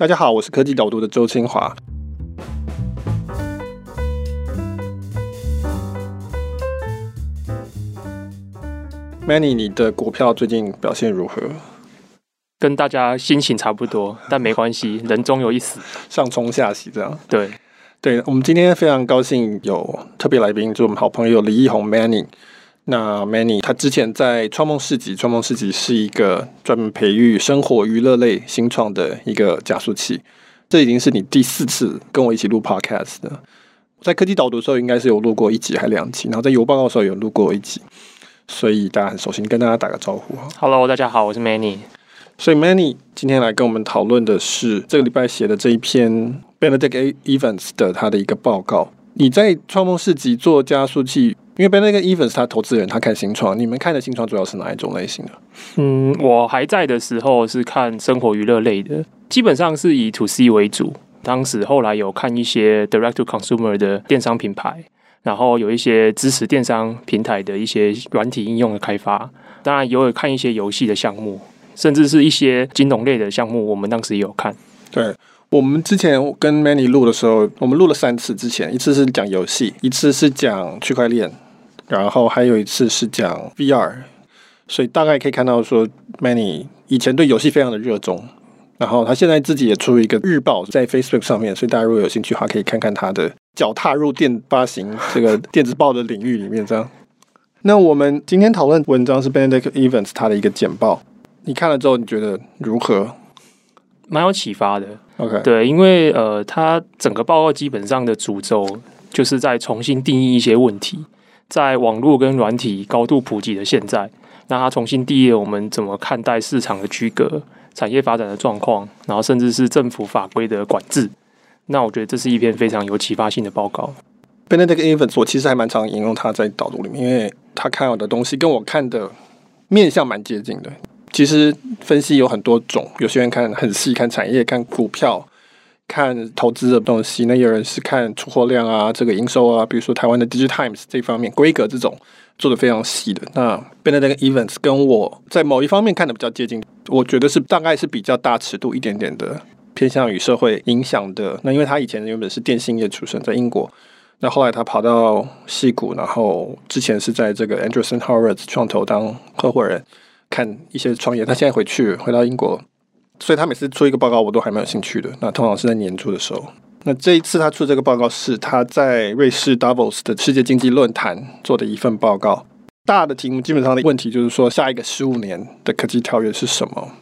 大家好，我是科技导读的周清华。Manny，你的股票最近表现如何？跟大家心情差不多，但没关系，人终有一死，上冲下洗这样。对，对，我们今天非常高兴有特别来宾，就是我们好朋友李义宏 Manny。那 Manny 他之前在创梦市集，创梦市集是一个专门培育生活娱乐类新创的一个加速器。这已经是你第四次跟我一起录 Podcast 的，在科技导读的时候应该是有录过一集还两集，然后在邮报告的时候有录过一集。所以大家很熟悉，跟大家打个招呼。Hello，大家好，我是 Manny。所以 Manny 今天来跟我们讨论的是这个礼拜写的这一篇 Benedict Evans 的他的一个报告。你在创梦市集做加速器，因为 Benedict Evans 他投资人，他看新创。你们看的新创主要是哪一种类型的？嗯，我还在的时候是看生活娱乐类的，基本上是以 To C 为主。当时后来有看一些 Direct to Consumer 的电商品牌。然后有一些支持电商平台的一些软体应用的开发，当然也有看一些游戏的项目，甚至是一些金融类的项目，我们当时也有看。对，我们之前跟 Many 录的时候，我们录了三次，之前一次是讲游戏，一次是讲区块链，然后还有一次是讲 VR，所以大概可以看到说，Many 以前对游戏非常的热衷。然后他现在自己也出了一个日报在 Facebook 上面，所以大家如果有兴趣的话，可以看看他的脚踏入电发行这个电子报的领域里面。这样，那我们今天讨论文章是 Benedict Evans 他的一个简报，你看了之后你觉得如何？蛮有启发的。OK，对，因为呃，他整个报告基本上的主轴就是在重新定义一些问题，在网络跟软体高度普及的现在，那他重新定义我们怎么看待市场的区隔。产业发展的状况，然后甚至是政府法规的管制，那我觉得这是一篇非常有启发性的报告。Benedict Evans，我其实还蛮常引用他在导读里面，因为他看到的东西跟我看的面向蛮接近的。其实分析有很多种，有些人看很细，看产业、看股票、看投资的东西；那有人是看出货量啊、这个营收啊，比如说台湾的 DigiTimes 这方面规格这种。做的非常细的，那 Benedict Events 跟我在某一方面看的比较接近，我觉得是大概是比较大尺度一点点的，偏向于社会影响的。那因为他以前原本是电信业出身，在英国，那后来他跑到矽谷，然后之前是在这个 Anderson Horowitz 创投当合伙人，看一些创业。他现在回去回到英国，所以他每次出一个报告，我都还蛮有兴趣的。那通常是在年初的时候。那这一次他出这个报告是他在瑞士 Davos 的世界经济论坛做的一份报告。大的题目基本上的问题就是说，下一个十五年的科技跳跃是什么？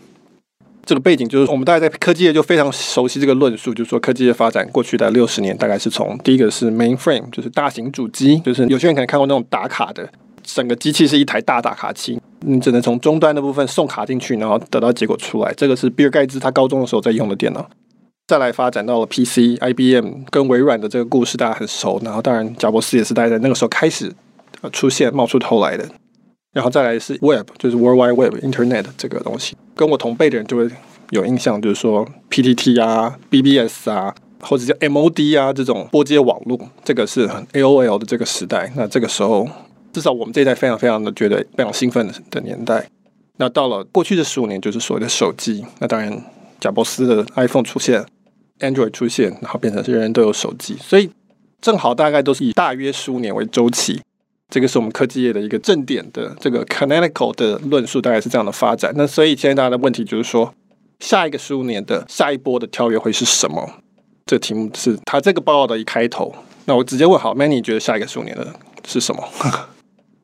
这个背景就是我们大概在科技业就非常熟悉这个论述，就是说科技的发展过去的六十年，大概是从第一个是 mainframe，就是大型主机，就是有些人可能看过那种打卡的，整个机器是一台大打卡机，你只能从终端的部分送卡进去，然后得到结果出来。这个是比尔盖茨他高中的时候在用的电脑。再来发展到了 PC，IBM 跟微软的这个故事大家很熟，然后当然贾伯斯也是大概在那个时候开始出现冒出头来的，然后再来是 Web，就是 World Wide Web Internet 这个东西，跟我同辈的人就会有印象，就是说 PTT 啊、BBS 啊，或者叫 MOD 啊这种拨接网络，这个是很 AOL 的这个时代。那这个时候，至少我们这一代非常非常的觉得非常兴奋的年代。那到了过去的十五年，就是所谓的手机。那当然，贾伯斯的 iPhone 出现。Android 出现，然后变成人人都有手机，所以正好大概都是以大约十五年为周期。这个是我们科技业的一个正点的这个 canonical 的论述，大概是这样的发展。那所以现在大家的问题就是说，下一个十五年的下一波的跳跃会是什么？这个题目是他这个报告的一开头。那我直接问好，Many 觉得下一个十五年的是什么？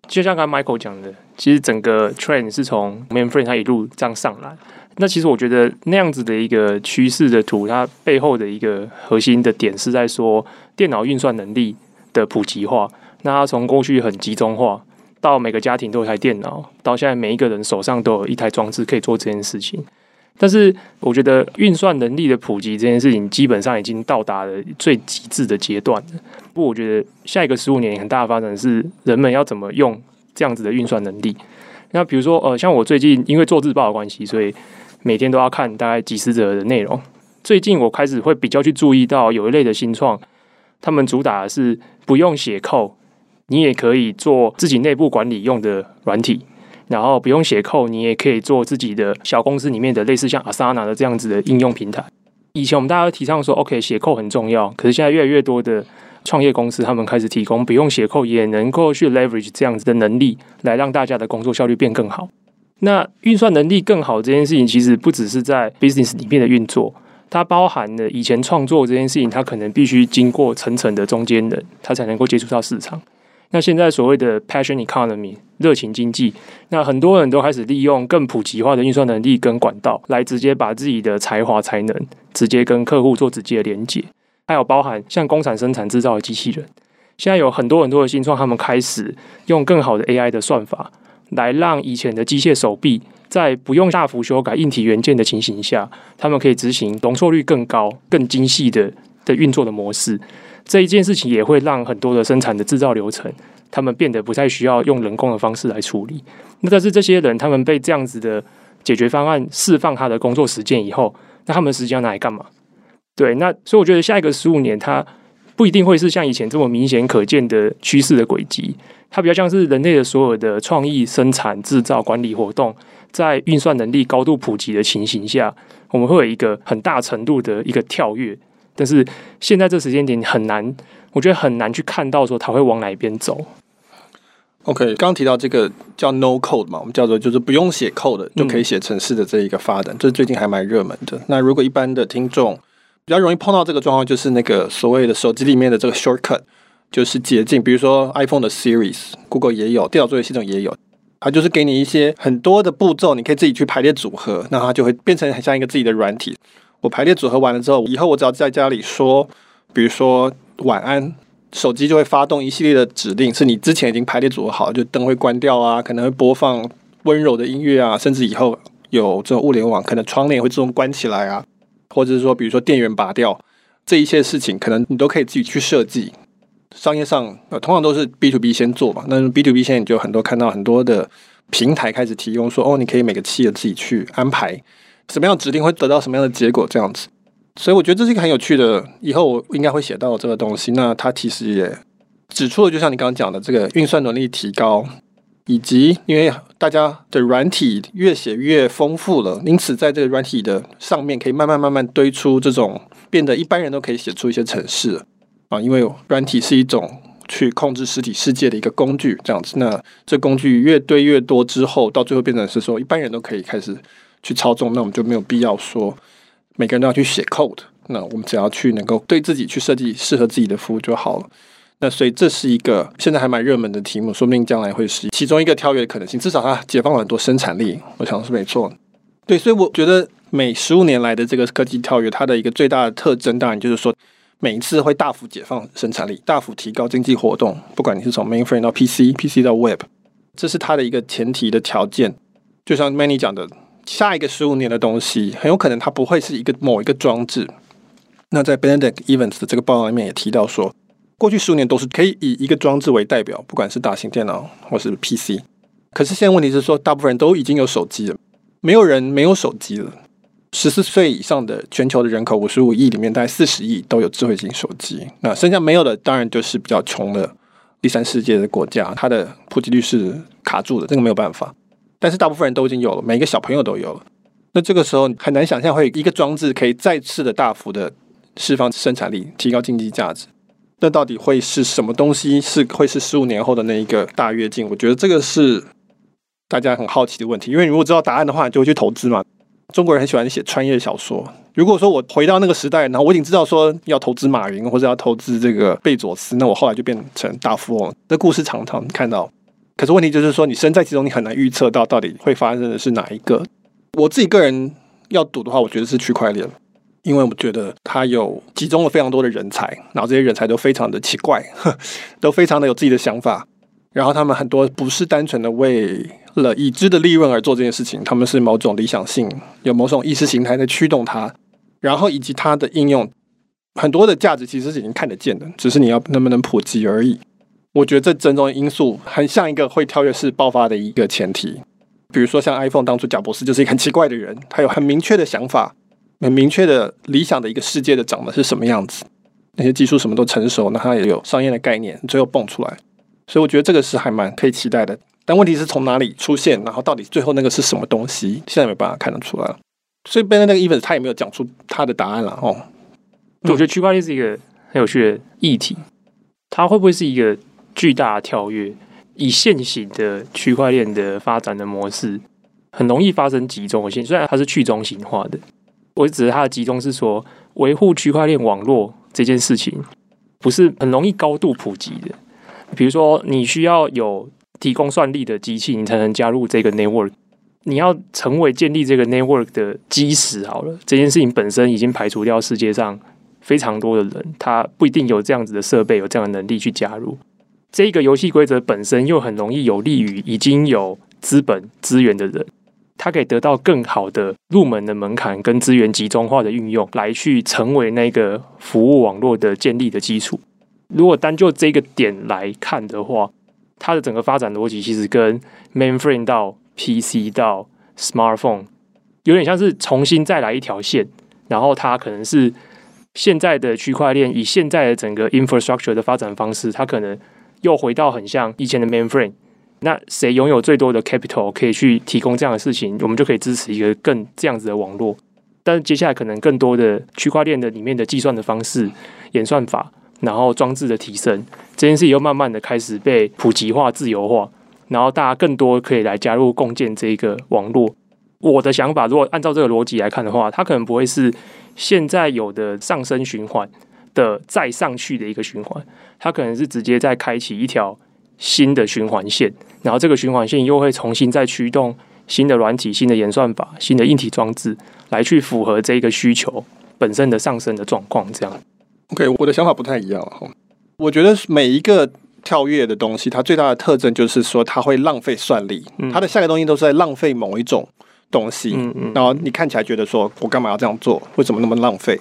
就像刚 Michael 讲的，其实整个 trend 是从 mainframe 它一路这样上来。那其实我觉得那样子的一个趋势的图，它背后的一个核心的点是在说电脑运算能力的普及化。那它从过去很集中化，到每个家庭都有台电脑，到现在每一个人手上都有一台装置可以做这件事情。但是我觉得运算能力的普及这件事情，基本上已经到达了最极致的阶段了。不过我觉得下一个十五年很大的发展是人们要怎么用这样子的运算能力。那比如说呃，像我最近因为做日报的关系，所以每天都要看大概几十则的内容。最近我开始会比较去注意到有一类的新创，他们主打的是不用写 code，你也可以做自己内部管理用的软体，然后不用写扣你也可以做自己的小公司里面的类似像 Asana 的这样子的应用平台。以前我们大家都提倡说，OK，写扣很重要，可是现在越来越多的创业公司，他们开始提供不用写扣也能够去 leverage 这样子的能力，来让大家的工作效率变更好。那运算能力更好这件事情，其实不只是在 business 里面的运作，它包含了以前创作这件事情，它可能必须经过层层的中间人，它才能够接触到市场。那现在所谓的 passion economy 热情经济，那很多人都开始利用更普及化的运算能力跟管道，来直接把自己的才华才能直接跟客户做直接的连接。还有包含像工厂生产制造的机器人，现在有很多很多的新创，他们开始用更好的 AI 的算法，来让以前的机械手臂在不用大幅修改硬体元件的情形下，他们可以执行容错率更高、更精细的的运作的模式。这一件事情也会让很多的生产的制造流程，他们变得不再需要用人工的方式来处理。那但是这些人，他们被这样子的解决方案释放他的工作时间以后，那他们时间要拿来干嘛？对，那所以我觉得下一个十五年，它不一定会是像以前这么明显可见的趋势的轨迹，它比较像是人类的所有的创意、生产、制造、管理活动，在运算能力高度普及的情形下，我们会有一个很大程度的一个跳跃。但是现在这时间点很难，我觉得很难去看到说它会往哪一边走。OK，刚刚提到这个叫 No Code 嘛，我们叫做就是不用写 code 的就可以写城市的这一个发展，这、嗯、最近还蛮热门的。那如果一般的听众比较容易碰到这个状况，就是那个所谓的手机里面的这个 shortcut，就是捷径，比如说 iPhone 的 Series，Google 也有，电脑作业系统也有，它就是给你一些很多的步骤，你可以自己去排列组合，那它就会变成很像一个自己的软体。我排列组合完了之后，以后我只要在家里说，比如说晚安，手机就会发动一系列的指令，是你之前已经排列组合好，就灯会关掉啊，可能会播放温柔的音乐啊，甚至以后有这种物联网，可能窗帘会自动关起来啊，或者是说，比如说电源拔掉，这一切事情可能你都可以自己去设计。商业上呃，通常都是 B to B 先做嘛，那 B to B 现在你就很多看到很多的平台开始提供说，哦，你可以每个企业自己去安排。什么样指令会得到什么样的结果？这样子，所以我觉得这是一个很有趣的。以后我应该会写到这个东西。那它其实也指出了，就像你刚刚讲的，这个运算能力提高，以及因为大家的软体越写越丰富了，因此在这个软体的上面可以慢慢慢慢堆出这种变得一般人都可以写出一些程式啊。因为软体是一种去控制实体世界的一个工具，这样子。那这工具越堆越多之后，到最后变成是说一般人都可以开始。去操纵，那我们就没有必要说每个人都要去写 code。那我们只要去能够对自己去设计适合自己的服务就好了。那所以这是一个现在还蛮热门的题目，说不定将来会是其中一个跳跃的可能性。至少它解放了很多生产力，我想是没错。对，所以我觉得每十五年来的这个科技跳跃，它的一个最大的特征，当然就是说每一次会大幅解放生产力，大幅提高经济活动。不管你是从 mainframe 到 PC，PC 到 Web，这是它的一个前提的条件。就像 Manny 讲的。下一个十五年的东西，很有可能它不会是一个某一个装置。那在 Benedict Evans 的这个报告里面也提到说，过去十五年都是可以以一个装置为代表，不管是大型电脑或是 PC。可是现在问题是说，大部分人都已经有手机了，没有人没有手机了。十四岁以上的全球的人口五十五亿里面，大概四十亿都有智慧型手机。那剩下没有的，当然就是比较穷的第三世界的国家，它的普及率是卡住的，这个没有办法。但是大部分人都已经有了，每一个小朋友都有了。那这个时候很难想象会一个装置可以再次的大幅的释放生产力，提高经济价值。那到底会是什么东西？是会是十五年后的那一个大跃进？我觉得这个是大家很好奇的问题。因为你如果知道答案的话，就会去投资嘛。中国人很喜欢写穿越小说。如果说我回到那个时代，然后我已经知道说要投资马云或者要投资这个贝佐斯，那我后来就变成大富翁。这故事常常看到。可是问题就是说，你身在其中，你很难预测到到底会发生的是哪一个。我自己个人要赌的话，我觉得是区块链，因为我觉得它有集中了非常多的人才，然后这些人才都非常的奇怪，呵，都非常的有自己的想法，然后他们很多不是单纯的为了已知的利润而做这件事情，他们是某种理想性，有某种意识形态在驱动它，然后以及它的应用，很多的价值其实是已经看得见的，只是你要能不能普及而已。我觉得这种种因素很像一个会跳跃式爆发的一个前提，比如说像 iPhone 当初贾博士就是一个很奇怪的人，他有很明确的想法，很明确的理想的一个世界的长得是什么样子，那些技术什么都成熟，那他也有商业的概念，最后蹦出来，所以我觉得这个是还蛮可以期待的。但问题是从哪里出现，然后到底最后那个是什么东西，现在没办法看得出来。所以 Ben 那个 Evans 他也没有讲出他的答案了哦。我觉得区块链是一个很有趣的议题，它会不会是一个巨大的跳跃？以现行的区块链的发展的模式，很容易发生集中性。虽然它是去中心化的，我指的它的集中是说，维护区块链网络这件事情不是很容易高度普及的。比如说，你需要有提供算力的机器，你才能加入这个 network。你要成为建立这个 network 的基石，好了，这件事情本身已经排除掉世界上非常多的人，他不一定有这样子的设备，有这样的能力去加入。这个游戏规则本身又很容易有利于已经有资本资源的人，他可以得到更好的入门的门槛跟资源集中化的运用，来去成为那个服务网络的建立的基础。如果单就这个点来看的话，它的整个发展逻辑其实跟 Mainframe 到 PC 到 Smartphone 有点像是重新再来一条线，然后它可能是现在的区块链以现在的整个 infrastructure 的发展方式，它可能。又回到很像以前的 mainframe，那谁拥有最多的 capital 可以去提供这样的事情，我们就可以支持一个更这样子的网络。但是接下来可能更多的区块链的里面的计算的方式、演算法，然后装置的提升，这件事又慢慢的开始被普及化、自由化，然后大家更多可以来加入共建这一个网络。我的想法，如果按照这个逻辑来看的话，它可能不会是现在有的上升循环。的再上去的一个循环，它可能是直接再开启一条新的循环线，然后这个循环线又会重新再驱动新的软体、新的演算法、新的硬体装置，来去符合这个需求本身的上升的状况。这样，OK，我的想法不太一样哈。我觉得每一个跳跃的东西，它最大的特征就是说，它会浪费算力，嗯、它的下一个东西都是在浪费某一种东西。嗯嗯，然后你看起来觉得说，我干嘛要这样做？为什么那么浪费？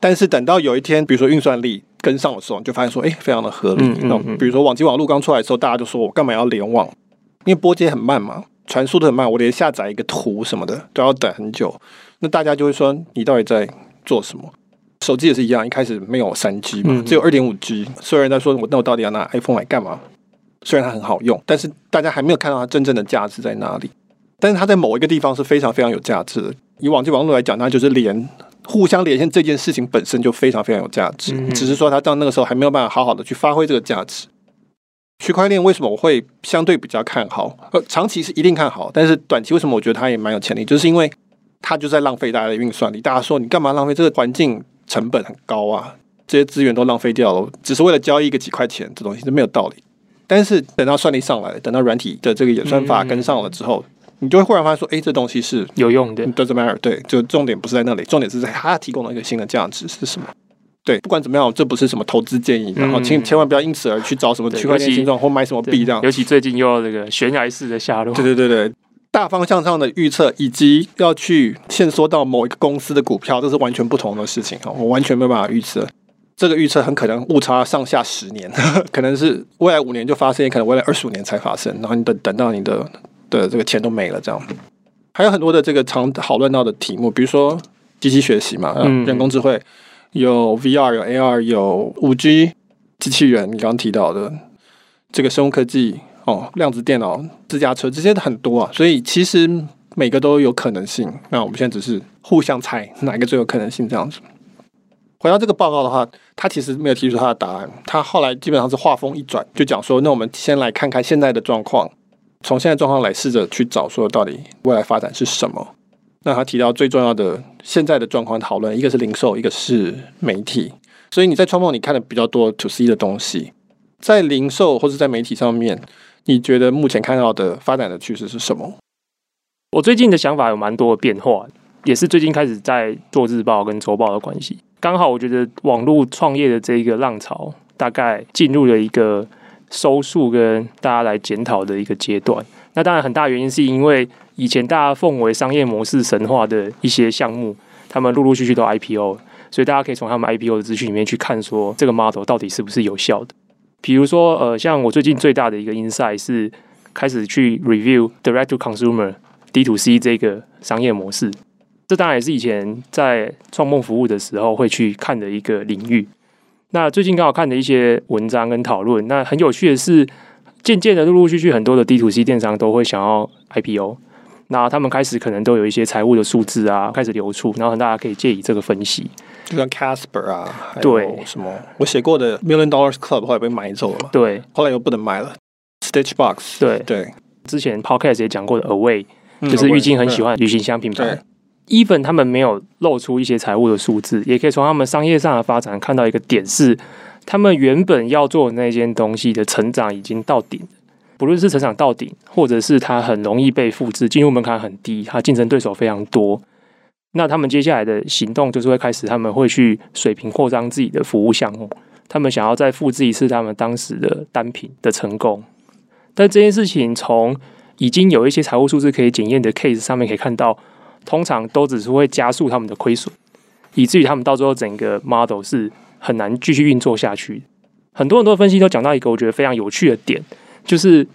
但是等到有一天，比如说运算力跟上的时候，你就发现说，哎，非常的合理。那、嗯嗯嗯、比如说网际网络刚出来的时候，大家就说我干嘛要联网？因为波接很慢嘛，传输的很慢，我连下载一个图什么的都要等很久。那大家就会说，你到底在做什么？手机也是一样，一开始没有三 G 嘛，只有二点五 G。所有人在说，我那我到底要拿 iPhone 来干嘛？虽然它很好用，但是大家还没有看到它真正的价值在哪里。但是它在某一个地方是非常非常有价值的。以网际网络来讲，那就是连。互相连线这件事情本身就非常非常有价值，嗯、只是说它到那个时候还没有办法好好的去发挥这个价值。区块链为什么我会相对比较看好？呃，长期是一定看好，但是短期为什么我觉得它也蛮有潜力？就是因为它就在浪费大家的运算力。大家说你干嘛浪费？这个环境成本很高啊，这些资源都浪费掉了，只是为了交易一个几块钱，这东西是没有道理。但是等到算力上来，等到软体的这个演算法跟上了之后。嗯你就会忽然发现说，哎，这东西是有用的，doesn't matter。对，就重点不是在那里，重点是在它提供了一个新的价值是什么？对，不管怎么样，这不是什么投资建议，然后千千万不要因此而去找什么区块链形状或买什么币这样。尤其最近又要这个悬崖式的下落。对对对对，大方向上的预测以及要去限缩到某一个公司的股票，这是完全不同的事情哈，我完全没有办法预测。这个预测很可能误差上下十年，可能是未来五年就发生，也可能未来二十五年才发生。然后你等等到你的。的这个钱都没了，这样还有很多的这个常讨论到的题目，比如说机器学习嘛，嗯，人工智慧有 VR 有 AR 有五 G 机器人，你刚刚提到的这个生物科技哦，量子电脑、自驾车这些很多啊，所以其实每个都有可能性。那我们现在只是互相猜哪一个最有可能性这样子。回到这个报告的话，他其实没有提出他的答案，他后来基本上是话锋一转，就讲说，那我们先来看看现在的状况。从现在状况来试着去找说到底未来发展是什么？那他提到最重要的现在的状况讨论，一个是零售，一个是媒体。所以你在创梦你看的比较多 to C 的东西，在零售或者在媒体上面，你觉得目前看到的发展的趋势是什么？我最近的想法有蛮多的变化，也是最近开始在做日报跟周报的关系。刚好我觉得网络创业的这一个浪潮大概进入了一个。收束跟大家来检讨的一个阶段，那当然很大原因是因为以前大家奉为商业模式神话的一些项目，他们陆陆续续都 IPO，所以大家可以从他们 IPO 的资讯里面去看说这个 model 到底是不是有效的。比如说，呃，像我最近最大的一个 insight 是开始去 review direct to consumer D to C 这个商业模式，这当然也是以前在创梦服务的时候会去看的一个领域。那最近刚好看的一些文章跟讨论，那很有趣的是，渐渐的陆陆续续很多的 D to C 电商都会想要 IPO。那他们开始可能都有一些财务的数字啊，开始流出，然后大家可以借以这个分析。就像 Casper 啊，对，什么我写过的 Million Dollars Club 后来被买走了，对，后来又不能买了。Stitchbox，对对，之前 Podcast 也讲过的 Away，、嗯、就是玉晶很喜欢旅行箱品牌。Even 他们没有露出一些财务的数字，也可以从他们商业上的发展看到一个点是，他们原本要做的那件东西的成长已经到顶。不论是成长到顶，或者是它很容易被复制，进入门槛很低，它竞争对手非常多，那他们接下来的行动就是会开始，他们会去水平扩张自己的服务项目，他们想要再复制一次他们当时的单品的成功。但这件事情从已经有一些财务数字可以检验的 case 上面可以看到，通常都只是会加速他们的亏损，以至于他们到最后整个 model 是很难继续运作下去。很多很多分析都讲到一个我觉得非常有趣的点。就是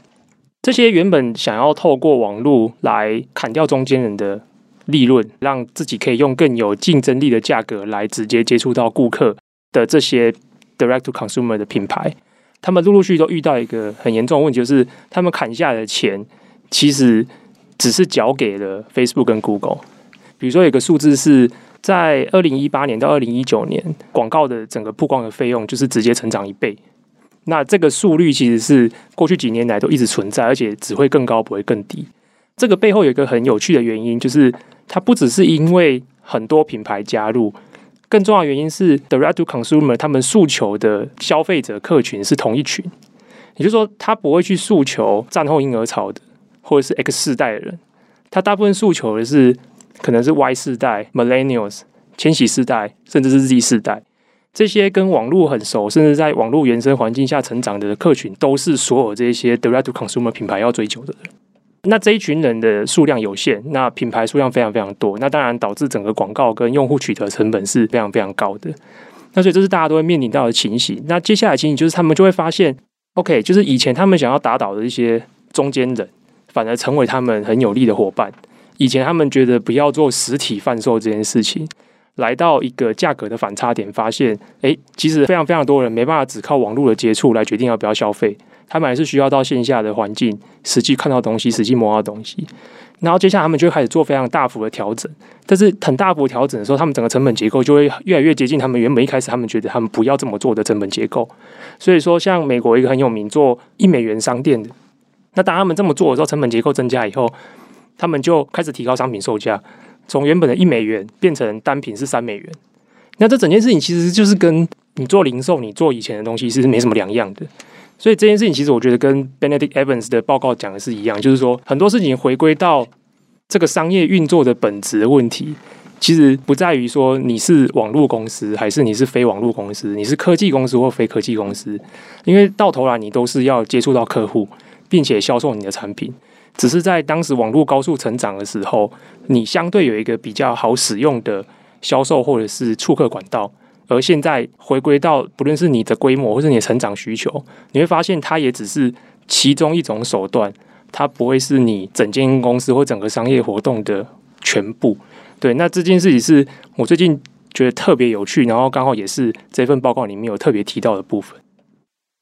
这些原本想要透过网络来砍掉中间人的利润，让自己可以用更有竞争力的价格来直接接触到顾客的这些 direct to consumer 的品牌，他们陆陆续续都遇到一个很严重的问题，就是他们砍下的钱其实只是缴给了 Facebook 跟 Google。比如说，有个数字是在二零一八年到二零一九年，广告的整个曝光的费用就是直接成长一倍。那这个速率其实是过去几年来都一直存在，而且只会更高，不会更低。这个背后有一个很有趣的原因，就是它不只是因为很多品牌加入，更重要原因是 direct to consumer 他们诉求的消费者客群是同一群，也就是说，他不会去诉求战后婴儿潮的或者是 X 世代的人，他大部分诉求的是可能是 Y 世代、Millennials、千禧世代，甚至是 Z 世代。这些跟网络很熟，甚至在网络原生环境下成长的客群，都是所有这些 direct to consumer 品牌要追求的人。那这一群人的数量有限，那品牌数量非常非常多，那当然导致整个广告跟用户取得成本是非常非常高的。那所以这是大家都会面临到的情形。那接下来情形就是他们就会发现，OK，就是以前他们想要打倒的一些中间人，反而成为他们很有利的伙伴。以前他们觉得不要做实体贩售这件事情。来到一个价格的反差点，发现，诶，其实非常非常多人没办法只靠网络的接触来决定要不要消费，他们还是需要到线下的环境，实际看到东西，实际摸到东西。然后接下来他们就开始做非常大幅的调整，但是很大幅调整的时候，他们整个成本结构就会越来越接近他们原本一开始他们觉得他们不要这么做的成本结构。所以说，像美国一个很有名做一美元商店的，那当他们这么做的时候，成本结构增加以后，他们就开始提高商品售价。从原本的一美元变成单品是三美元，那这整件事情其实就是跟你做零售、你做以前的东西是没什么两样的。所以这件事情其实我觉得跟 Benedict Evans 的报告讲的是一样，就是说很多事情回归到这个商业运作的本质问题，其实不在于说你是网络公司还是你是非网络公司，你是科技公司或非科技公司，因为到头来你都是要接触到客户，并且销售你的产品。只是在当时网络高速成长的时候，你相对有一个比较好使用的销售或者是触客管道，而现在回归到不论是你的规模或是你的成长需求，你会发现它也只是其中一种手段，它不会是你整间公司或整个商业活动的全部。对，那这件事情是我最近觉得特别有趣，然后刚好也是这份报告里面有特别提到的部分。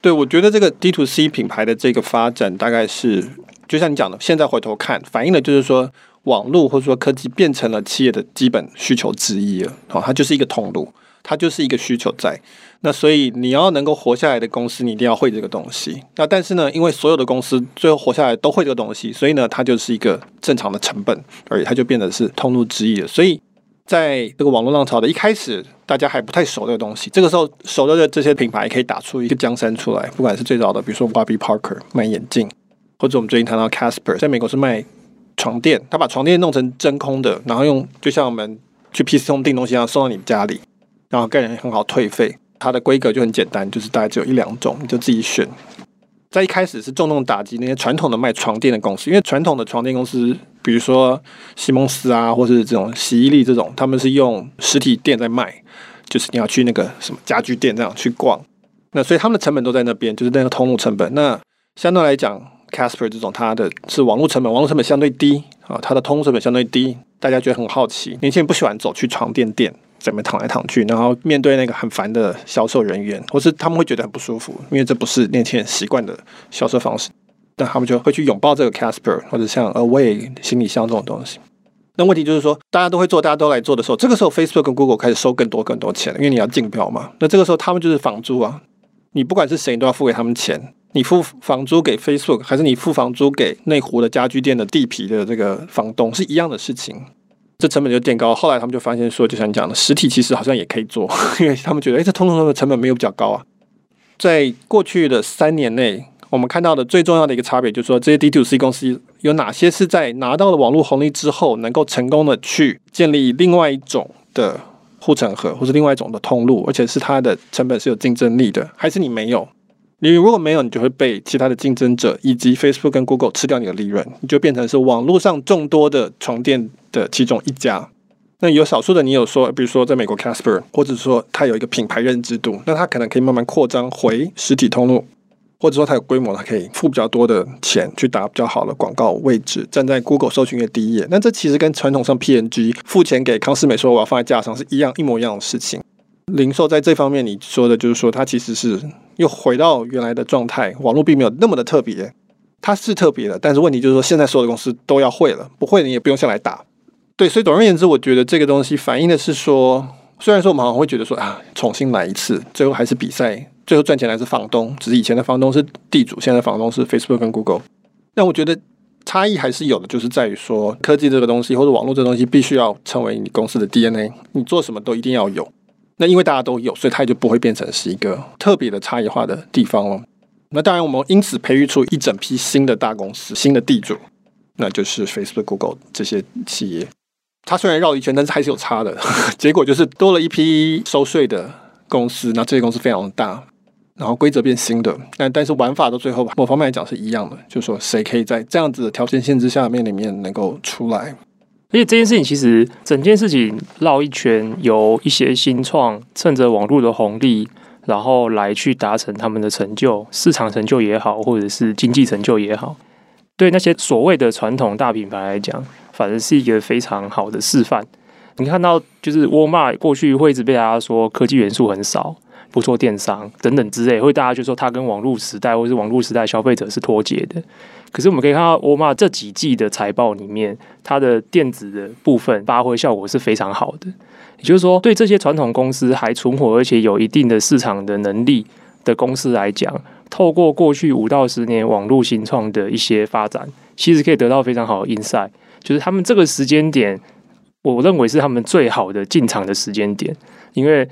对，我觉得这个 D to C 品牌的这个发展大概是。就像你讲的，现在回头看，反映的就是说，网络或者说科技变成了企业的基本需求之一了。好，它就是一个通路，它就是一个需求在。那所以你要能够活下来的公司，你一定要会这个东西。那但是呢，因为所有的公司最后活下来都会这个东西，所以呢，它就是一个正常的成本而已，它就变得是通路之一了。所以在这个网络浪潮的一开始，大家还不太熟这个东西。这个时候，熟的这些品牌可以打出一个江山出来，不管是最早的，比如说 Warby Parker 卖眼镜。或者我们最近谈到 Casper，在美国是卖床垫，他把床垫弄成真空的，然后用就像我们去 PC Home 订东西一样送到你们家里，然后个人很好退费。它的规格就很简单，就是大概只有一两种，你就自己选。在一开始是重重打击那些传统的卖床垫的公司，因为传统的床垫公司，比如说西蒙斯啊，或是这种洗衣力这种，他们是用实体店在卖，就是你要去那个什么家具店这样去逛，那所以他们的成本都在那边，就是那个通路成本。那相对来讲，Casper 这种，它的是网络成本，网络成本相对低啊，它的通路成本相对低，大家觉得很好奇。年轻人不喜欢走去床垫店，在那边躺来躺去，然后面对那个很烦的销售人员，或是他们会觉得很不舒服，因为这不是年轻人习惯的销售方式。那他们就会去拥抱这个 Casper 或者像 Away 行李箱这种东西。那问题就是说，大家都会做，大家都来做的时候，这个时候 Facebook 跟 Google 开始收更多更多钱，因为你要竞标嘛。那这个时候他们就是房租啊，你不管是谁，你都要付给他们钱。你付房租给 Facebook，还是你付房租给内湖的家具店的地皮的这个房东，是一样的事情。这成本就垫高。后来他们就发现说，就像你讲的，实体其实好像也可以做，因为他们觉得，哎，这通通的成本没有比较高啊。在过去的三年内，我们看到的最重要的一个差别，就是说这些 D2C 公司有哪些是在拿到了网络红利之后，能够成功的去建立另外一种的护城河，或是另外一种的通路，而且是它的成本是有竞争力的，还是你没有？你如果没有，你就会被其他的竞争者以及 Facebook 跟 Google 吃掉你的利润，你就变成是网络上众多的床垫的其中一家。那有少数的，你有说，比如说在美国 Casper，或者说它有一个品牌认知度，那它可能可以慢慢扩张回实体通路。或者说它有规模，它可以付比较多的钱去打比较好的广告位置，站在 Google 搜寻页第一页。那这其实跟传统上 PNG 付钱给康斯美说我要放在架上是一样一模一样的事情。零售在这方面，你说的就是说它其实是又回到原来的状态，网络并没有那么的特别，它是特别的，但是问题就是说现在所有的公司都要会了，不会你也不用下来打。对，所以总而言之，我觉得这个东西反映的是说，虽然说我们好像会觉得说啊，重新来一次，最后还是比赛。最后赚钱的是房东，只是以前的房东是地主，现在的房东是 Facebook 跟 Google。那我觉得差异还是有的，就是在于说科技这个东西或者网络这个东西必须要成为你公司的 DNA，你做什么都一定要有。那因为大家都有，所以它就不会变成是一个特别的差异化的地方了。那当然，我们因此培育出一整批新的大公司、新的地主，那就是 Facebook、Google 这些企业。它虽然绕一圈，但是还是有差的。结果就是多了一批收税的公司，那这些公司非常的大。然后规则变新的，但但是玩法到最后某方面来讲是一样的，就是说谁可以在这样子的条件限制下面里面能够出来。而且这件事情其实整件事情绕一圈，由一些新创趁着网络的红利，然后来去达成他们的成就，市场成就也好，或者是经济成就也好，对那些所谓的传统大品牌来讲，反而是一个非常好的示范。你看到就是沃尔玛过去会一直被大家说科技元素很少。不做电商等等之类，会大家就说它跟网络时代或是网络时代消费者是脱节的。可是我们可以看到，沃尔玛这几季的财报里面，它的电子的部分发挥效果是非常好的。也就是说，对这些传统公司还存活而且有一定的市场的能力的公司来讲，透过过去五到十年网络新创的一些发展，其实可以得到非常好的 insight。就是他们这个时间点，我认为是他们最好的进场的时间点，因为。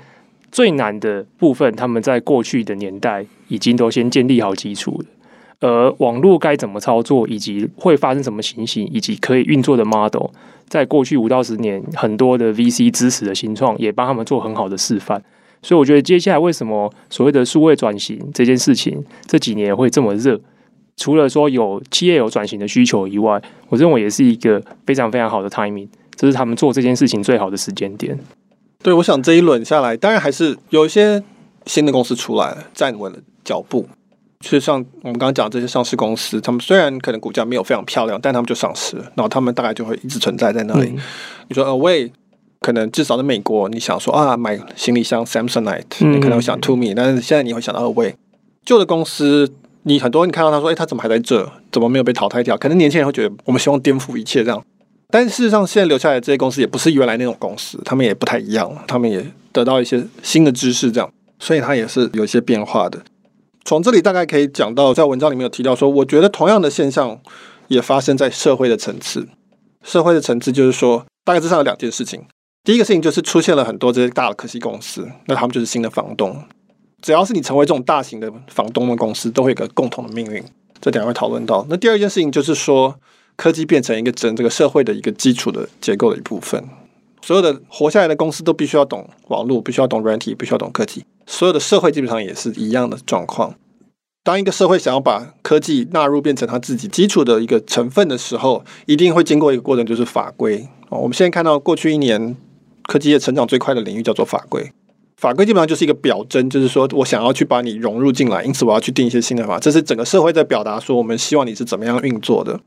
最难的部分，他们在过去的年代已经都先建立好基础了。而网络该怎么操作，以及会发生什么情形，以及可以运作的 model，在过去五到十年，很多的 VC 支持的新创也帮他们做很好的示范。所以，我觉得接下来为什么所谓的数位转型这件事情这几年会这么热，除了说有企业有转型的需求以外，我认为也是一个非常非常好的 timing，这是他们做这件事情最好的时间点。对，我想这一轮下来，当然还是有一些新的公司出来了，站稳了脚步。就像我们刚刚讲这些上市公司，他们虽然可能股价没有非常漂亮，但他们就上市了，然后他们大概就会一直存在在那里。嗯、你说 Away，可能至少在美国，你想说啊，买行李箱 Samsonite，你可能会想 To me，但是现在你会想到 Away。旧的公司，你很多你看到他说，哎，他怎么还在这？怎么没有被淘汰掉？可能年轻人会觉得，我们希望颠覆一切这样。但事实上，现在留下来这些公司也不是原来那种公司，他们也不太一样，他们也得到一些新的知识，这样，所以它也是有一些变化的。从这里大概可以讲到，在文章里面有提到说，我觉得同样的现象也发生在社会的层次。社会的层次就是说，大概至少有两件事情。第一个事情就是出现了很多这些大的科技公司，那他们就是新的房东。只要是你成为这种大型的房东的公司，都会有个共同的命运。这点会讨论到。那第二件事情就是说。科技变成一个整这个社会的一个基础的结构的一部分，所有的活下来的公司都必须要懂网络，必须要懂软体，必须要懂科技。所有的社会基本上也是一样的状况。当一个社会想要把科技纳入变成它自己基础的一个成分的时候，一定会经过一个过程，就是法规。哦我们现在看到过去一年科技业成长最快的领域叫做法规。法规基本上就是一个表征，就是说我想要去把你融入进来，因此我要去定一些新的法。这是整个社会在表达说，我们希望你是怎么样运作的。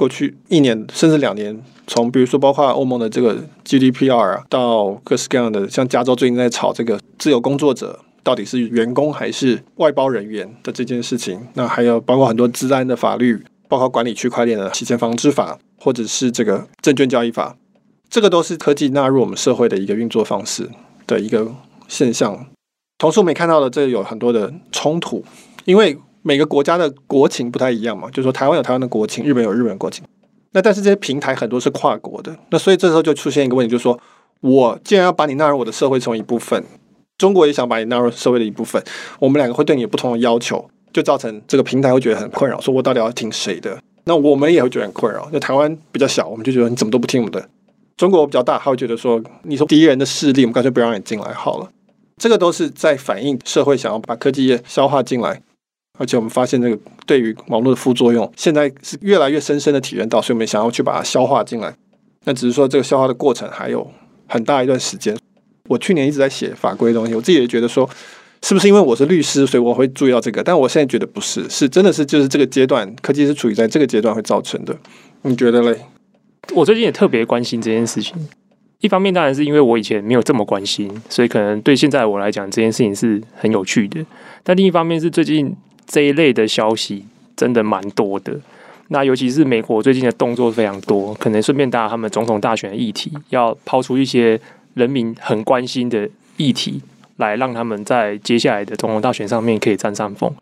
过去一年甚至两年，从比如说包括欧盟的这个 GDPR 啊，到各式各样的，像加州最近在炒这个自由工作者到底是员工还是外包人员的这件事情。那还有包括很多治安的法律，包括管理区块链的洗钱防治法，或者是这个证券交易法，这个都是科技纳入我们社会的一个运作方式的一个现象。同时，我们也看到了这有很多的冲突，因为每个国家的国情不太一样嘛，就是说台湾有台湾的国情，日本有日本的国情。那但是这些平台很多是跨国的，那所以这时候就出现一个问题，就是说我既然要把你纳入我的社会成为一部分，中国也想把你纳入社会的一部分，我们两个会对你有不同的要求，就造成这个平台会觉得很困扰，说我到底要听谁的？那我们也会觉得很困扰。那台湾比较小，我们就觉得你怎么都不听我们的；中国比较大，他会觉得说你说敌人的势力，我们干脆不让你进来好了。这个都是在反映社会想要把科技业消化进来，而且我们发现这个对于网络的副作用，现在是越来越深深的体验到，所以我们想要去把它消化进来。那只是说这个消化的过程还有很大一段时间。我去年一直在写法规的东西，我自己也觉得说，是不是因为我是律师，所以我会注意到这个？但我现在觉得不是，是真的是就是这个阶段，科技是处于在这个阶段会造成的。你觉得嘞？我最近也特别关心这件事情。一方面当然是因为我以前没有这么关心，所以可能对现在我来讲这件事情是很有趣的。但另一方面是最近这一类的消息真的蛮多的。那尤其是美国最近的动作非常多，可能顺便打他们总统大选的议题，要抛出一些人民很关心的议题，来让他们在接下来的总统大选上面可以占上风。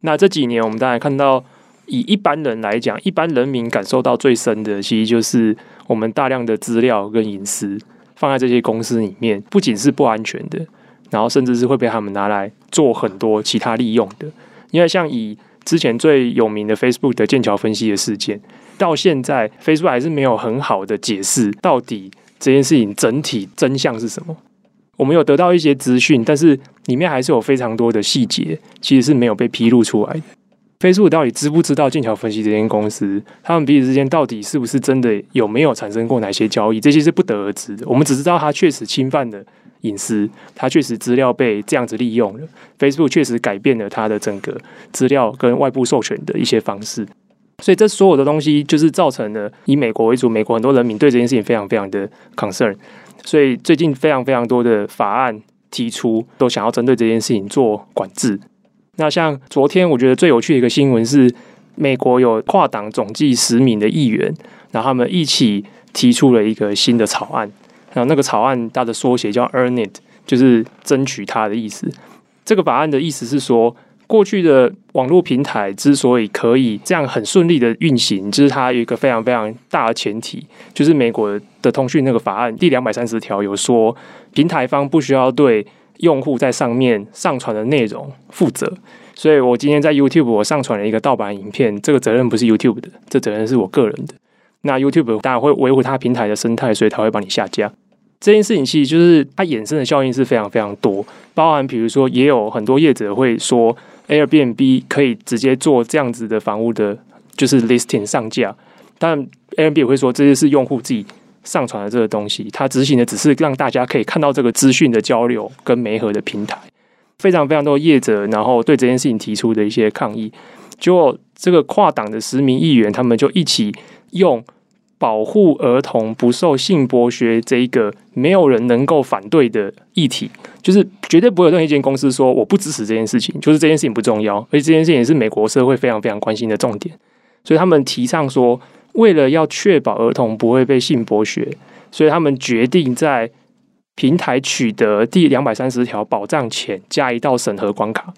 那这几年我们当然看到，以一般人来讲，一般人民感受到最深的，其实就是。我们大量的资料跟隐私放在这些公司里面，不仅是不安全的，然后甚至是会被他们拿来做很多其他利用的。因为像以之前最有名的 Facebook 的剑桥分析的事件，到现在 Facebook 还是没有很好的解释到底这件事情整体真相是什么。我们有得到一些资讯，但是里面还是有非常多的细节，其实是没有被披露出来的。Facebook 到底知不知道剑桥分析这间公司？他们彼此之间到底是不是真的有没有产生过哪些交易？这些是不得而知的。我们只知道它确实侵犯了隐私，它确实资料被这样子利用了。Facebook 确实改变了它的整个资料跟外部授权的一些方式。所以这所有的东西就是造成了以美国为主，美国很多人民对这件事情非常非常的 concern。所以最近非常非常多的法案提出，都想要针对这件事情做管制。那像昨天，我觉得最有趣的一个新闻是，美国有跨党总计十名的议员，然后他们一起提出了一个新的草案。然后那个草案它的缩写叫 “Earn It”，就是争取它的意思。这个法案的意思是说，过去的网络平台之所以可以这样很顺利的运行，就是它有一个非常非常大的前提，就是美国的通讯那个法案第两百三十条有说，平台方不需要对用户在上面上传的内容负责，所以我今天在 YouTube 我上传了一个盗版影片，这个责任不是 YouTube 的，这责任是我个人的。那 YouTube 当然会维护它平台的生态，所以它会帮你下架。这件事情其实就是它衍生的效应是非常非常多，包含比如说也有很多业者会说 Airbnb 可以直接做这样子的房屋的，就是 listing 上架，但 Airbnb 也会说这些是用户自己。上传的这个东西，它执行的只是让大家可以看到这个资讯的交流跟媒合的平台。非常非常多业者，然后对这件事情提出的一些抗议，结果这个跨党的十名议员，他们就一起用保护儿童不受性剥削这一个没有人能够反对的议题，就是绝对不会有任何一间公司说我不支持这件事情，就是这件事情不重要，而且这件事情也是美国社会非常非常关心的重点，所以他们提倡说。为了要确保儿童不会被性剥削，所以他们决定在平台取得第两百三十条保障前加一道审核关卡。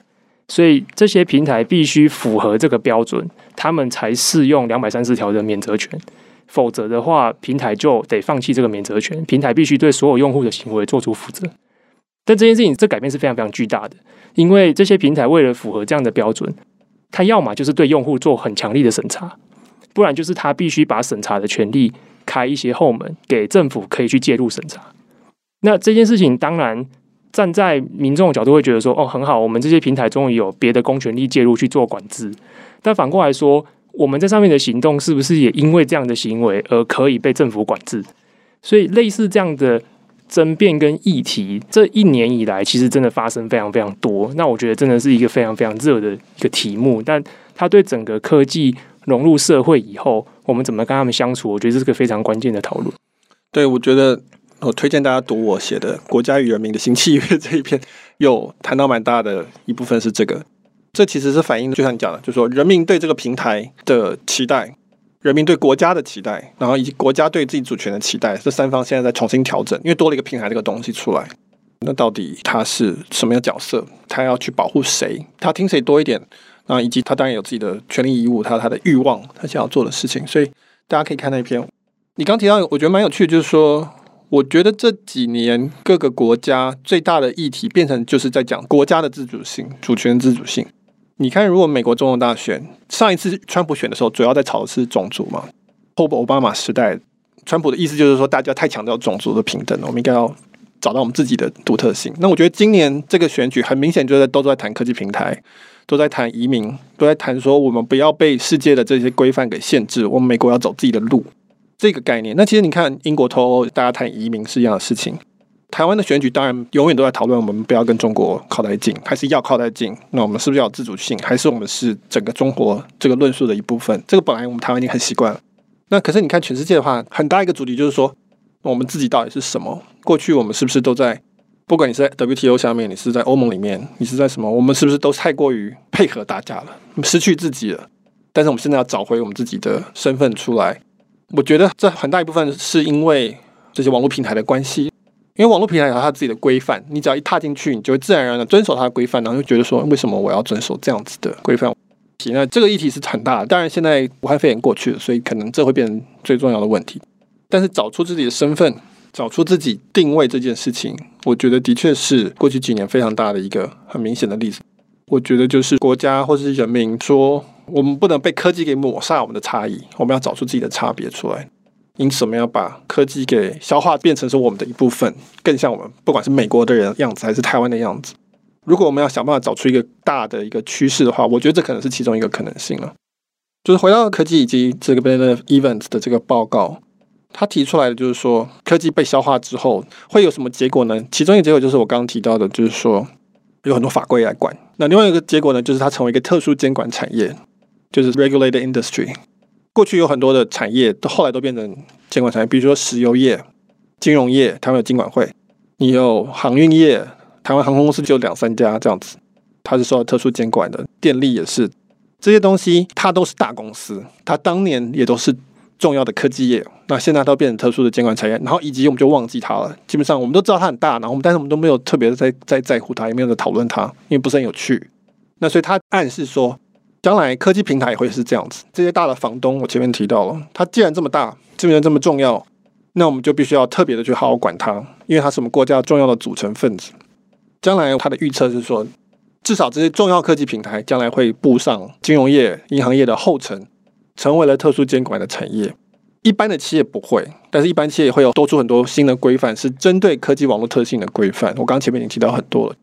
所以这些平台必须符合这个标准，他们才适用两百三十条的免责权。否则的话，平台就得放弃这个免责权。平台必须对所有用户的行为做出负责。但这件事情，这改变是非常非常巨大的，因为这些平台为了符合这样的标准，它要么就是对用户做很强力的审查。不然就是他必须把审查的权利开一些后门，给政府可以去介入审查。那这件事情当然站在民众的角度会觉得说，哦，很好，我们这些平台终于有别的公权力介入去做管制。但反过来说，我们在上面的行动是不是也因为这样的行为而可以被政府管制？所以类似这样的争辩跟议题，这一年以来其实真的发生非常非常多。那我觉得真的是一个非常非常热的一个题目，但它对整个科技。融入社会以后，我们怎么跟他们相处？我觉得这是个非常关键的讨论。对，我觉得我推荐大家读我写的《国家与人民的新契约》这一篇，有谈到蛮大的一部分是这个。这其实是反映，就像你讲的，就是说人民对这个平台的期待，人民对国家的期待，然后以及国家对自己主权的期待，这三方现在在重新调整，因为多了一个平台这个东西出来。那到底他是什么样的角色？他要去保护谁？他听谁多一点？啊，以及他当然有自己的权利义务，他有他的欲望，他想要做的事情。所以大家可以看那篇。你刚提到，我觉得蛮有趣，就是说，我觉得这几年各个国家最大的议题变成就是在讲国家的自主性、主权自主性。你看，如果美国总统大选上一次川普选的时候，主要在吵的是种族嘛？后奥巴马时代，川普的意思就是说，大家太强调种族的平等了，我们应该要找到我们自己的独特性。那我觉得今年这个选举很明显，就在都在谈科技平台，都在谈移民，都在谈说我们不要被世界的这些规范给限制，我们美国要走自己的路这个概念。那其实你看，英国脱欧，大家谈移民是一样的事情。台湾的选举当然永远都在讨论，我们不要跟中国靠太近，还是要靠太近？那我们是不是要有自主性？还是我们是整个中国这个论述的一部分？这个本来我们台湾已经很习惯了。那可是你看全世界的话，很大一个主题就是说，我们自己到底是什么？过去我们是不是都在？不管你是在 WTO 下面，你是在欧盟里面，你是在什么？我们是不是都太过于配合大家了，失去自己了？但是我们现在要找回我们自己的身份出来。我觉得这很大一部分是因为这些网络平台的关系。因为网络平台有它自己的规范，你只要一踏进去，你就会自然而然的遵守它的规范，然后就觉得说，为什么我要遵守这样子的规范？行那这个议题是很大的。当然，现在武汉肺炎过去了，所以可能这会变成最重要的问题。但是找出自己的身份，找出自己定位这件事情，我觉得的确是过去几年非常大的一个很明显的例子。我觉得就是国家或者是人民说，我们不能被科技给抹杀我们的差异，我们要找出自己的差别出来。因此，我们要把科技给消化，变成是我们的一部分，更像我们，不管是美国的人样子，还是台湾的样子。如果我们要想办法找出一个大的一个趋势的话，我觉得这可能是其中一个可能性了。就是回到科技以及这个 Benedict Evans 的这个报告，他提出来的就是说，科技被消化之后会有什么结果呢？其中一个结果就是我刚刚提到的，就是说有很多法规来管。那另外一个结果呢，就是它成为一个特殊监管产业，就是 Regulated Industry。过去有很多的产业，都后来都变成监管产业，比如说石油业、金融业，台湾有金管会；你有航运业，台湾航空公司就两三家这样子，它是受到特殊监管的。电力也是，这些东西它都是大公司，它当年也都是重要的科技业，那现在都变成特殊的监管产业，然后以及我们就忘记它了。基本上我们都知道它很大，然后我们但是我们都没有特别在在在乎它，也没有在讨论它，因为不是很有趣。那所以它暗示说。将来科技平台也会是这样子，这些大的房东，我前面提到了，它既然这么大，既然这么重要，那我们就必须要特别的去好好管它，因为它是我们国家重要的组成分子。将来它的预测是说，至少这些重要科技平台将来会步上金融业、银行业的后尘，成为了特殊监管的产业。一般的企业不会，但是一般企业会有多出很多新的规范，是针对科技网络特性的规范。我刚前面已经提到很多了。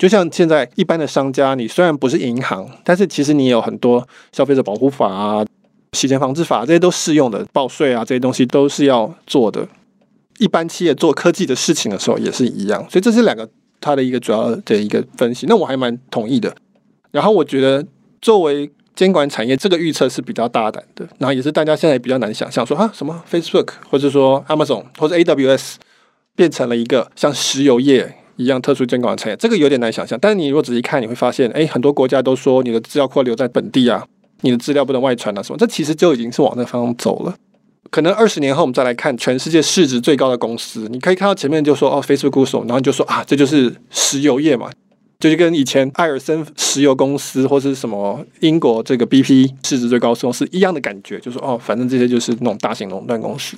就像现在一般的商家，你虽然不是银行，但是其实你有很多消费者保护法啊、洗钱防治法这些都适用的，报税啊这些东西都是要做的。一般企业做科技的事情的时候也是一样，所以这是两个它的一个主要的一个分析。那我还蛮同意的。然后我觉得作为监管产业，这个预测是比较大胆的，然后也是大家现在比较难想象说啊什么 Facebook 或者说 Amazon 或者 AWS 变成了一个像石油业。一样特殊监管的产业，这个有点难想象。但是你如果仔细看，你会发现，哎，很多国家都说你的资料库留在本地啊，你的资料不能外传啊，什么？这其实就已经是往那方向走了。可能二十年后我们再来看全世界市值最高的公司，你可以看到前面就说哦，Facebook、Google，然后就说啊，这就是石油业嘛，就是跟以前艾尔森石油公司或是什么英国这个 BP 市值最高的公司一样的感觉，就说哦，反正这些就是那种大型垄断公司。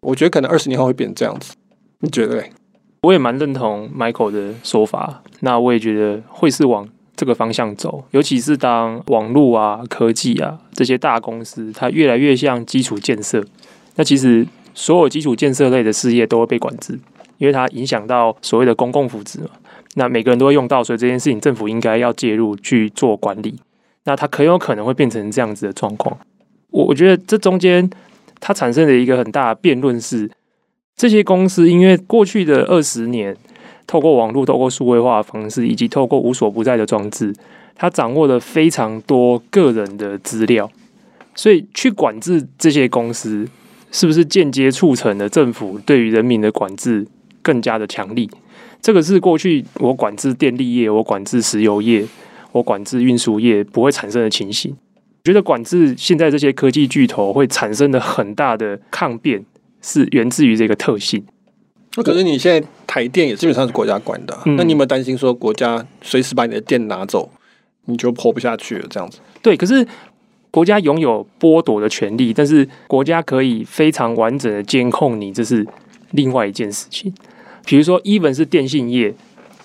我觉得可能二十年后会变成这样子，你觉得嘞？我也蛮认同 Michael 的说法，那我也觉得会是往这个方向走，尤其是当网络啊、科技啊这些大公司，它越来越像基础建设，那其实所有基础建设类的事业都会被管制，因为它影响到所谓的公共福祉嘛。那每个人都会用到，所以这件事情政府应该要介入去做管理。那它很有可能会变成这样子的状况。我我觉得这中间它产生的一个很大的辩论是。这些公司因为过去的二十年，透过网络、透过数位化的方式，以及透过无所不在的装置，它掌握了非常多个人的资料，所以去管制这些公司，是不是间接促成了政府对于人民的管制更加的强力？这个是过去我管制电力业、我管制石油业、我管制运输业不会产生的情形。觉得管制现在这些科技巨头会产生的很大的抗辩，是源自于这个特性。那可是你现在台电也基本上是国家管的，嗯、那你有没有担心说国家随时把你的电拿走，你就活不下去了？这样子？对，可是国家拥有剥夺的权利，但是国家可以非常完整的监控你，这是另外一件事情。比如说，even 是电信业，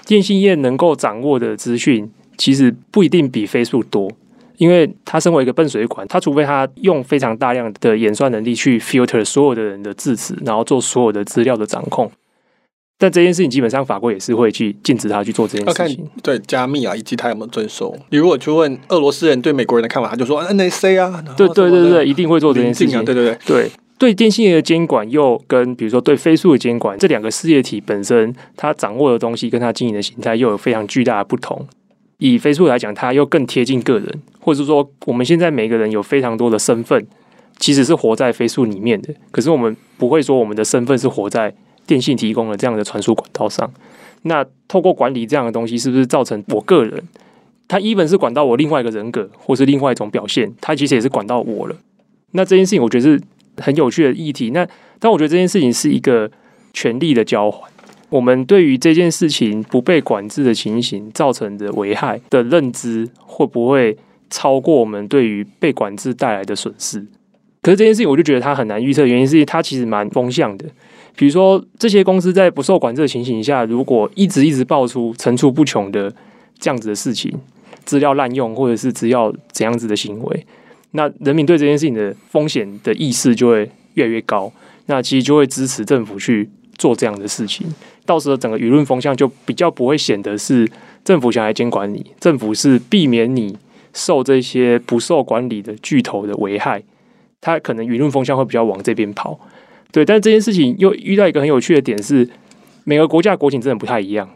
电信业能够掌握的资讯，其实不一定比 Facebook 多，因为他身为一个笨水管，他除非他用非常大量的演算能力去 filter 所有的人的字词，然后做所有的资料的掌控。但这件事情基本上法规也是会去禁止他去做这件事情。对加密啊，以及他有没有遵守。你如果去问俄罗斯人对美国人的看法，他就说 NSA 啊，对对对对，一定会做这件事情。对对对。对对，电信业的监管又跟比如说对。飞速的监管，这两个事业体本身，它掌握的东西跟它经营的形态又有非常巨大的不同。以飞速来讲，它又更贴近个人，或者是说我们现在每个人有非常多的身份，其实是活在飞速里面的。可是我们不会说我们的身份是活在。电信提供的这样的传输管道上，那透过管理这样的东西，是不是造成我个人，他 even 是管到我另外一个人格，或是另外一种表现，他其实也是管到我了。那这件事情，我觉得是很有趣的议题。那但我觉得这件事情是一个权力的交换。我们对于这件事情不被管制的情形造成的危害的认知，会不会超过我们对于被管制带来的损失？可是这件事情，我就觉得它很难预测，原因是因为它其实蛮风向的。比如说，这些公司在不受管制的情形下，如果一直一直爆出层出不穷的这样子的事情，资料滥用或者是资料怎样子的行为，那人民对这件事情的风险的意识就会越来越高，那其实就会支持政府去做这样的事情。到时候整个舆论风向就比较不会显得是政府想来监管你，政府是避免你受这些不受管理的巨头的危害，它可能舆论风向会比较往这边跑。对，但是这件事情又遇到一个很有趣的点是，每个国家国情真的不太一样。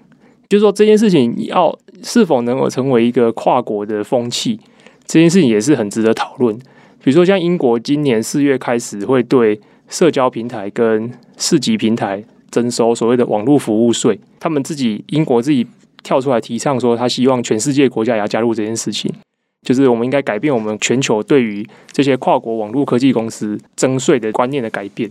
就是说，这件事情要是否能够成为一个跨国的风气，这件事情也是很值得讨论。比如说，像英国今年四月开始会对社交平台跟市级平台征收所谓的网络服务税，他们自己英国自己跳出来提倡说，他希望全世界国家也要加入这件事情。就是我们应该改变我们全球对于这些跨国网络科技公司征税的观念的改变。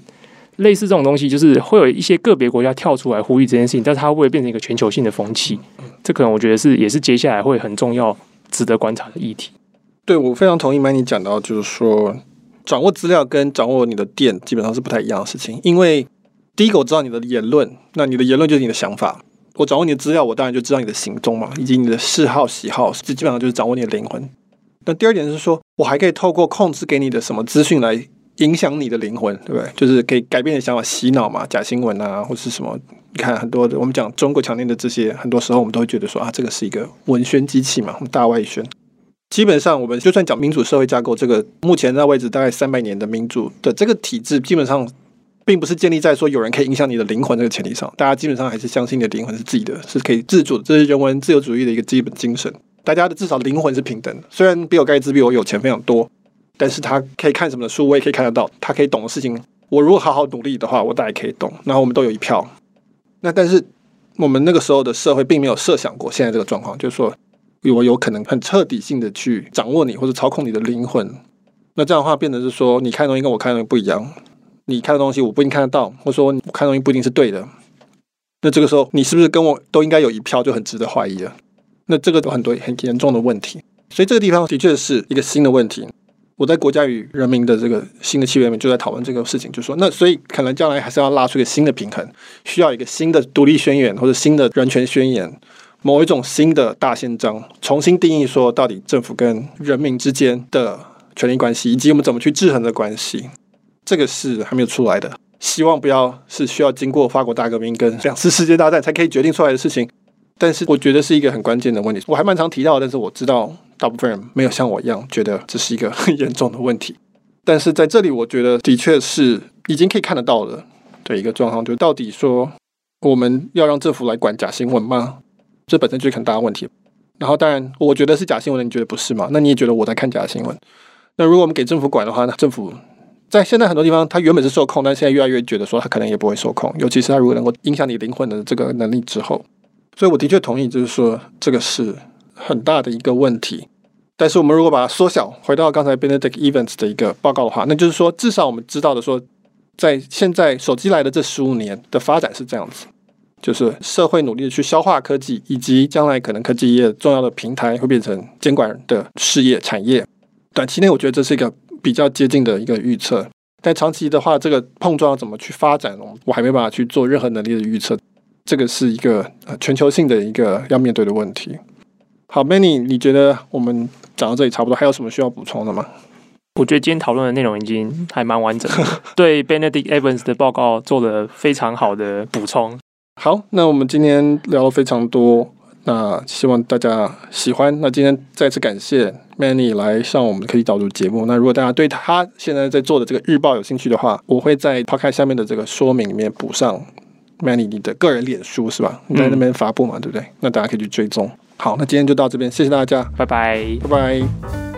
类似这种东西，就是会有一些个别国家跳出来呼吁这件事情，但是它会不会变成一个全球性的风气？这可能我觉得是也是接下来会很重要、值得观察的议题。对，我非常同意曼尼讲到，就是说掌握资料跟掌握你的店基本上是不太一样的事情。因为第一个我知道你的言论，那你的言论就是你的想法；我掌握你的资料，我当然就知道你的行踪嘛，以及你的嗜好、喜好，这基本上就是掌握你的灵魂。那第二点是说，我还可以透过控制给你的什么资讯来。影响你的灵魂，对不对？就是可以改变你的想法，洗脑嘛，假新闻啊，或是什么？你看很多的，我们讲中国强烈的这些，很多时候我们都会觉得说啊，这个是一个文宣机器嘛，我们大外宣。基本上，我们就算讲民主社会架构，这个目前在位置大概三百年的民主的这个体制，基本上并不是建立在说有人可以影响你的灵魂这个前提上。大家基本上还是相信你的灵魂是自己的，是可以自主的，这是人文自由主义的一个基本精神。大家的至少灵魂是平等的，虽然比尔盖茨比我有钱非常多。但是他可以看什么的书，我也可以看得到。他可以懂的事情，我如果好好努力的话，我大概可以懂。然后我们都有一票。那但是我们那个时候的社会并没有设想过现在这个状况，就是说我有可能很彻底性的去掌握你或者操控你的灵魂。那这样的话，变得是说你看东西跟我看的东西不一样。你看的东西我不一定看得到，或者说我看东西不一定是对的。那这个时候你是不是跟我都应该有一票，就很值得怀疑了。那这个有很多很严重的问题。所以这个地方的确是一个新的问题。我在国家与人民的这个新的契约里面就在讨论这个事情，就说那所以可能将来还是要拉出一个新的平衡，需要一个新的独立宣言或者新的人权宣言，某一种新的大宪章，重新定义说到底政府跟人民之间的权力关系，以及我们怎么去制衡的关系，这个是还没有出来的。希望不要是需要经过法国大革命跟两次世界大战才可以决定出来的事情。但是我觉得是一个很关键的问题，我还蛮常提到，但是我知道大部分人没有像我一样觉得这是一个很严重的问题。但是在这里，我觉得的确是已经可以看得到了的一个状况，就到底说我们要让政府来管假新闻吗？这本身就是很大的问题。然后当然，我觉得是假新闻，你觉得不是吗？那你也觉得我在看假新闻？那如果我们给政府管的话，那政府在现在很多地方，他原本是受控，但现在越来越觉得说他可能也不会受控，尤其是他如果能够影响你灵魂的这个能力之后。所以我的确同意，就是说这个是很大的一个问题。但是我们如果把它缩小，回到刚才 Benedict Evans 的一个报告的话，那就是说，至少我们知道的说，在现在手机来的这十五年的发展是这样子，就是社会努力去消化科技，以及将来可能科技业重要的平台会变成监管的事业产业。短期内，我觉得这是一个比较接近的一个预测。但长期的话，这个碰撞要怎么去发展，我还没办法去做任何能力的预测。这个是一个呃全球性的一个要面对的问题。好，Many，你觉得我们讲到这里差不多，还有什么需要补充的吗？我觉得今天讨论的内容已经还蛮完整，对 Benedict Evans 的报告做了非常好的补充。好，那我们今天聊了非常多。那希望大家喜欢。那今天再次感谢 Manny 来上我们科技导读节目。那如果大家对他现在在做的这个日报有兴趣的话，我会在 Podcast 下面的这个说明里面补上 Manny 你的个人脸书是吧？你在那边发布嘛，嗯、对不对？那大家可以去追踪。好，那今天就到这边，谢谢大家，拜拜，拜拜。